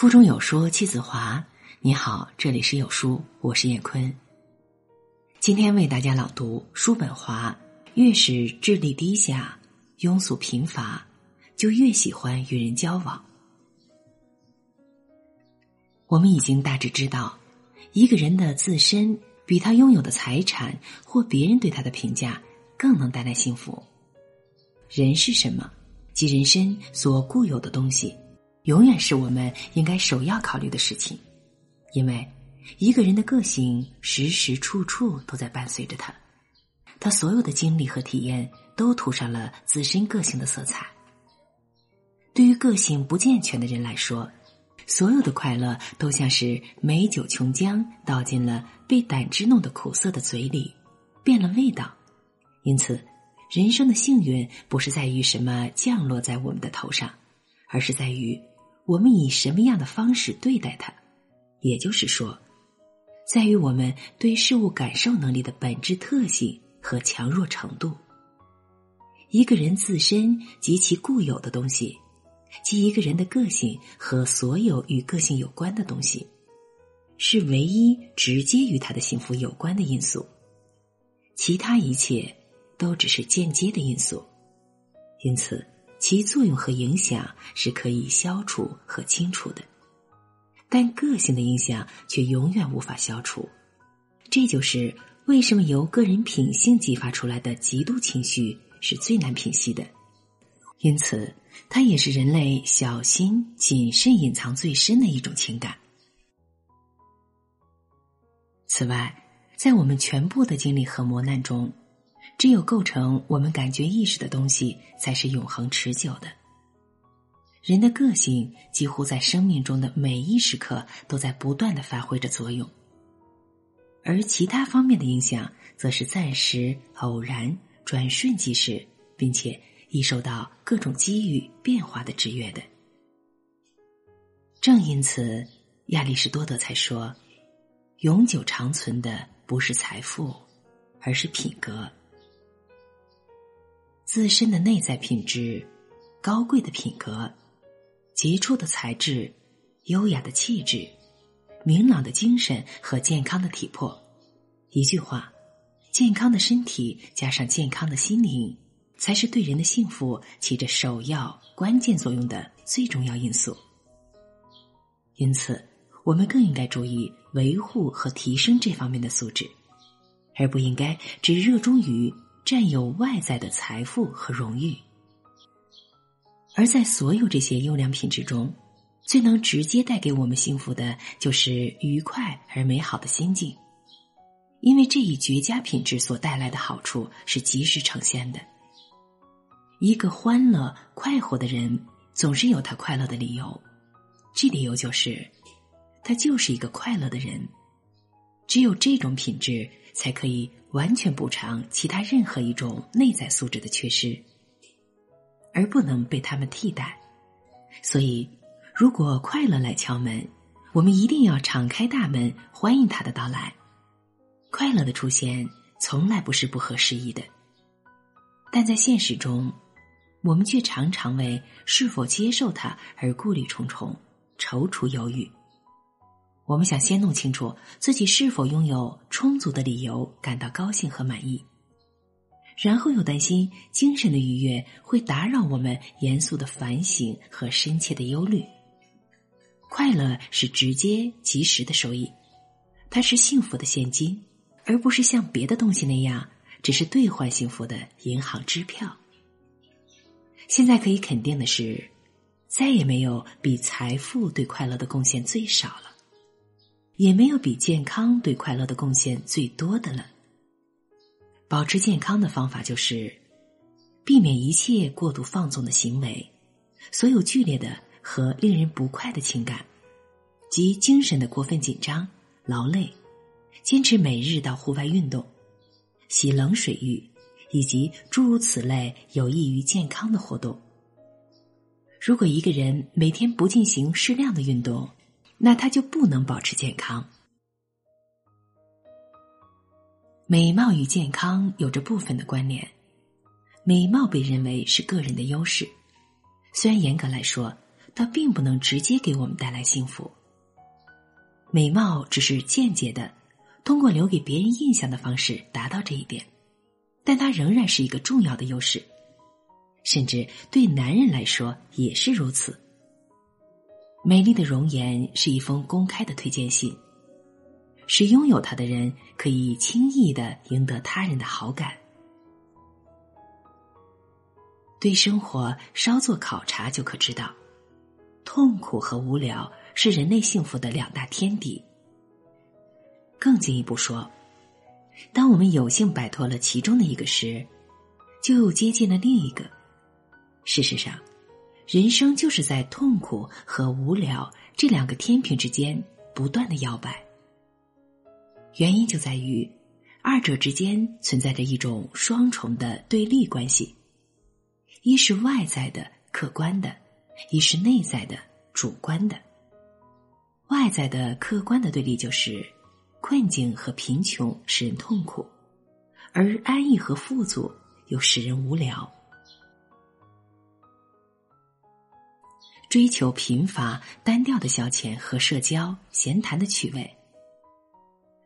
腹中有书气自华。你好，这里是有书，我是叶坤。今天为大家朗读叔本华：越是智力低下、庸俗贫乏，就越喜欢与人交往。我们已经大致知道，一个人的自身比他拥有的财产或别人对他的评价更能带来幸福。人是什么？即人身所固有的东西。永远是我们应该首要考虑的事情，因为一个人的个性时时处处都在伴随着他，他所有的经历和体验都涂上了自身个性的色彩。对于个性不健全的人来说，所有的快乐都像是美酒琼浆倒进了被胆汁弄得苦涩的嘴里，变了味道。因此，人生的幸运不是在于什么降落在我们的头上，而是在于。我们以什么样的方式对待它，也就是说，在于我们对事物感受能力的本质特性和强弱程度。一个人自身及其固有的东西，即一个人的个性和所有与个性有关的东西，是唯一直接与他的幸福有关的因素，其他一切都只是间接的因素。因此。其作用和影响是可以消除和清除的，但个性的影响却永远无法消除。这就是为什么由个人品性激发出来的嫉妒情绪是最难平息的。因此，它也是人类小心谨慎、隐藏最深的一种情感。此外，在我们全部的经历和磨难中。只有构成我们感觉意识的东西，才是永恒持久的。人的个性几乎在生命中的每一时刻都在不断的发挥着作用，而其他方面的影响，则是暂时、偶然、转瞬即逝，并且易受到各种机遇变化的制约的。正因此，亚里士多德才说：“永久长存的不是财富，而是品格。”自身的内在品质、高贵的品格、杰出的才智、优雅的气质、明朗的精神和健康的体魄，一句话，健康的身体加上健康的心灵，才是对人的幸福起着首要关键作用的最重要因素。因此，我们更应该注意维护和提升这方面的素质，而不应该只热衷于。占有外在的财富和荣誉，而在所有这些优良品质中，最能直接带给我们幸福的，就是愉快而美好的心境。因为这一绝佳品质所带来的好处是及时呈现的。一个欢乐快活的人，总是有他快乐的理由，这理由就是，他就是一个快乐的人。只有这种品质，才可以。完全补偿其他任何一种内在素质的缺失，而不能被他们替代。所以，如果快乐来敲门，我们一定要敞开大门欢迎他的到来。快乐的出现从来不是不合时宜的，但在现实中，我们却常常为是否接受它而顾虑重重、踌躇犹豫。我们想先弄清楚自己是否拥有充足的理由感到高兴和满意，然后又担心精神的愉悦会打扰我们严肃的反省和深切的忧虑。快乐是直接及时的收益，它是幸福的现金，而不是像别的东西那样只是兑换幸福的银行支票。现在可以肯定的是，再也没有比财富对快乐的贡献最少了。也没有比健康对快乐的贡献最多的了。保持健康的方法就是避免一切过度放纵的行为，所有剧烈的和令人不快的情感，及精神的过分紧张、劳累，坚持每日到户外运动，洗冷水浴，以及诸如此类有益于健康的活动。如果一个人每天不进行适量的运动，那他就不能保持健康。美貌与健康有着部分的关联。美貌被认为是个人的优势，虽然严格来说，它并不能直接给我们带来幸福。美貌只是间接的，通过留给别人印象的方式达到这一点，但它仍然是一个重要的优势，甚至对男人来说也是如此。美丽的容颜是一封公开的推荐信，使拥有它的人可以轻易的赢得他人的好感。对生活稍作考察就可知道，痛苦和无聊是人类幸福的两大天敌。更进一步说，当我们有幸摆脱了其中的一个时，就又接近了另一个。事实上。人生就是在痛苦和无聊这两个天平之间不断的摇摆。原因就在于，二者之间存在着一种双重的对立关系：一是外在的客观的，一是内在的主观的。外在的客观的对立就是困境和贫穷使人痛苦，而安逸和富足又使人无聊。追求贫乏、单调的消遣和社交、闲谈的趣味，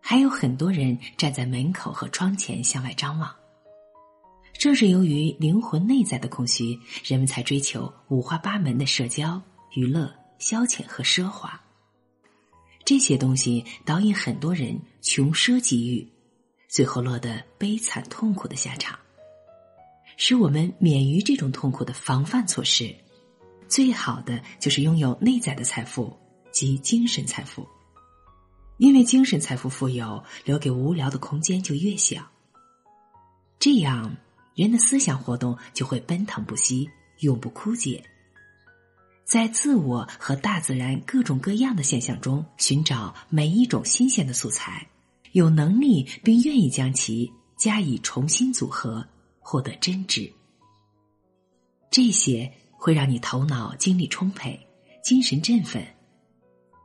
还有很多人站在门口和窗前向外张望。正是由于灵魂内在的空虚，人们才追求五花八门的社交、娱乐、消遣和奢华。这些东西导引很多人穷奢极欲，最后落得悲惨痛苦的下场。使我们免于这种痛苦的防范措施。最好的就是拥有内在的财富及精神财富，因为精神财富富有，留给无聊的空间就越小。这样，人的思想活动就会奔腾不息，永不枯竭。在自我和大自然各种各样的现象中寻找每一种新鲜的素材，有能力并愿意将其加以重新组合，获得真知。这些。会让你头脑精力充沛，精神振奋。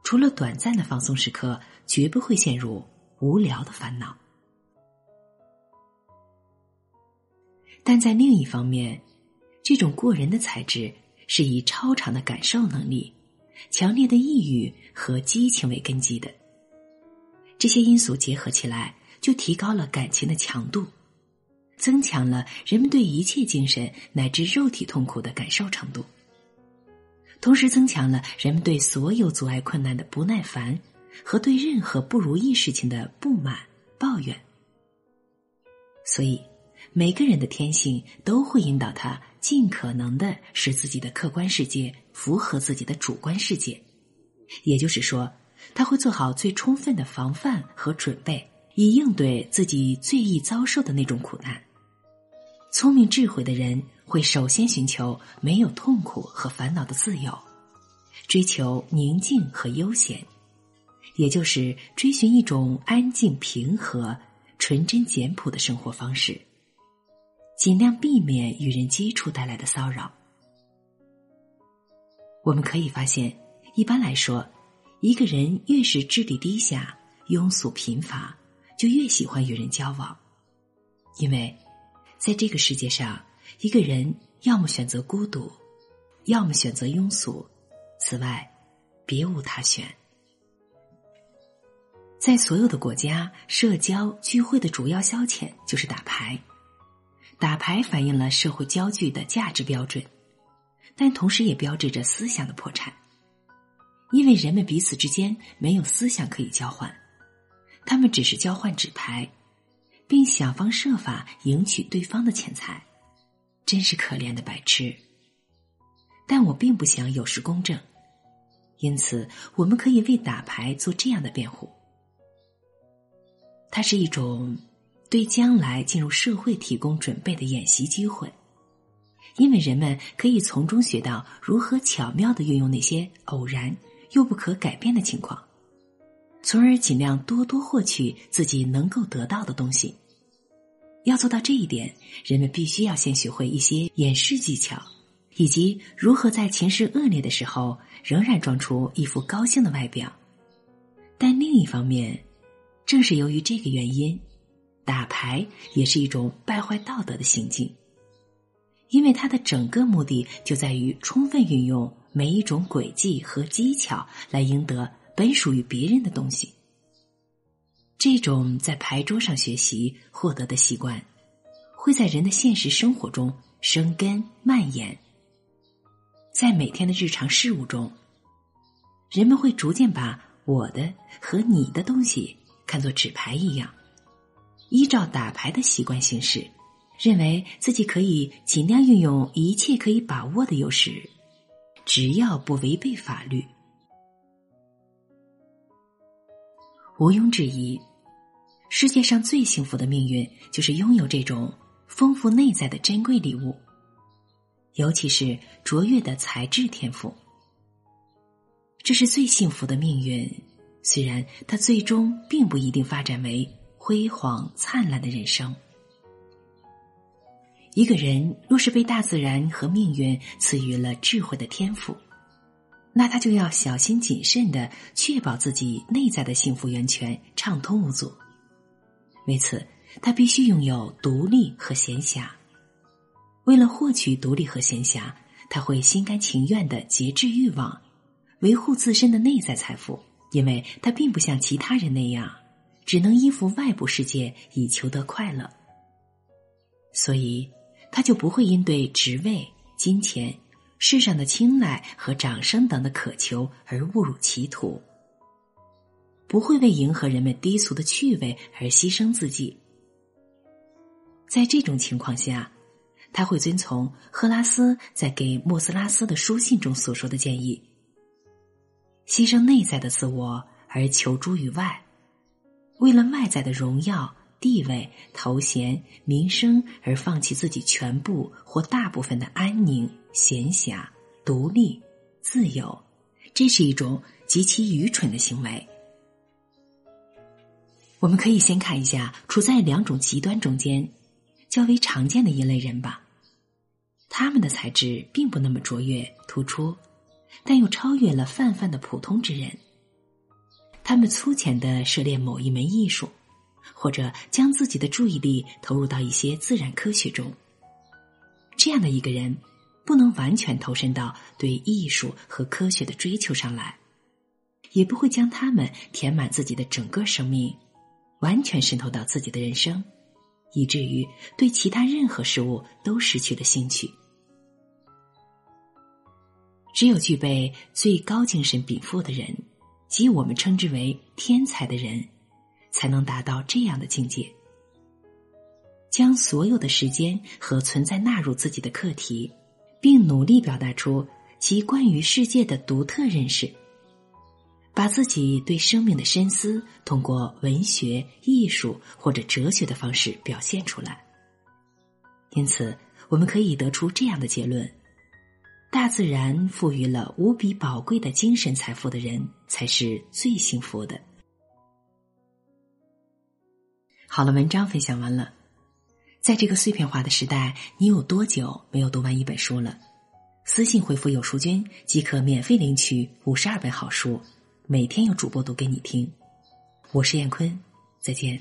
除了短暂的放松时刻，绝不会陷入无聊的烦恼。但在另一方面，这种过人的才智是以超长的感受能力、强烈的抑郁和激情为根基的。这些因素结合起来，就提高了感情的强度。增强了人们对一切精神乃至肉体痛苦的感受程度，同时增强了人们对所有阻碍困难的不耐烦和对任何不如意事情的不满抱怨。所以，每个人的天性都会引导他尽可能的使自己的客观世界符合自己的主观世界，也就是说，他会做好最充分的防范和准备，以应对自己最易遭受的那种苦难。聪明智慧的人会首先寻求没有痛苦和烦恼的自由，追求宁静和悠闲，也就是追寻一种安静平和、纯真简朴的生活方式，尽量避免与人接触带来的骚扰。我们可以发现，一般来说，一个人越是智力低下、庸俗贫乏，就越喜欢与人交往，因为。在这个世界上，一个人要么选择孤独，要么选择庸俗，此外，别无他选。在所有的国家，社交聚会的主要消遣就是打牌。打牌反映了社会焦距的价值标准，但同时也标志着思想的破产，因为人们彼此之间没有思想可以交换，他们只是交换纸牌。并想方设法赢取对方的钱财，真是可怜的白痴。但我并不想有失公正，因此我们可以为打牌做这样的辩护：它是一种对将来进入社会提供准备的演习机会，因为人们可以从中学到如何巧妙的运用那些偶然又不可改变的情况。从而尽量多多获取自己能够得到的东西。要做到这一点，人们必须要先学会一些掩饰技巧，以及如何在情势恶劣的时候仍然装出一副高兴的外表。但另一方面，正是由于这个原因，打牌也是一种败坏道德的行径，因为它的整个目的就在于充分运用每一种轨迹和技巧来赢得本属于别人的东西。这种在牌桌上学习获得的习惯，会在人的现实生活中生根蔓延。在每天的日常事务中，人们会逐渐把我的和你的东西看作纸牌一样，依照打牌的习惯行事，认为自己可以尽量运用一切可以把握的优势，只要不违背法律。毋庸置疑，世界上最幸福的命运就是拥有这种丰富内在的珍贵礼物，尤其是卓越的才智天赋。这是最幸福的命运，虽然它最终并不一定发展为辉煌灿烂的人生。一个人若是被大自然和命运赐予了智慧的天赋。那他就要小心谨慎的确保自己内在的幸福源泉畅通无阻。为此，他必须拥有独立和闲暇。为了获取独立和闲暇，他会心甘情愿的节制欲望，维护自身的内在财富，因为他并不像其他人那样，只能依附外部世界以求得快乐。所以，他就不会因对职位、金钱。世上的青睐和掌声等的渴求而误入歧途，不会为迎合人们低俗的趣味而牺牲自己。在这种情况下，他会遵从赫拉斯在给莫斯拉斯的书信中所说的建议：牺牲内在的自我而求诸于外，为了外在的荣耀。地位、头衔、名声，而放弃自己全部或大部分的安宁、闲暇、独立、自由，这是一种极其愚蠢的行为。我们可以先看一下处在两种极端中间较为常见的一类人吧。他们的才智并不那么卓越突出，但又超越了泛泛的普通之人。他们粗浅的涉猎某一门艺术。或者将自己的注意力投入到一些自然科学中，这样的一个人不能完全投身到对艺术和科学的追求上来，也不会将他们填满自己的整个生命，完全渗透到自己的人生，以至于对其他任何事物都失去了兴趣。只有具备最高精神禀赋的人，即我们称之为天才的人。才能达到这样的境界，将所有的时间和存在纳入自己的课题，并努力表达出其关于世界的独特认识，把自己对生命的深思通过文学、艺术或者哲学的方式表现出来。因此，我们可以得出这样的结论：大自然赋予了无比宝贵的精神财富的人，才是最幸福的。好了，文章分享完了。在这个碎片化的时代，你有多久没有读完一本书了？私信回复“有书君”即可免费领取五十二本好书，每天有主播读给你听。我是燕坤，再见。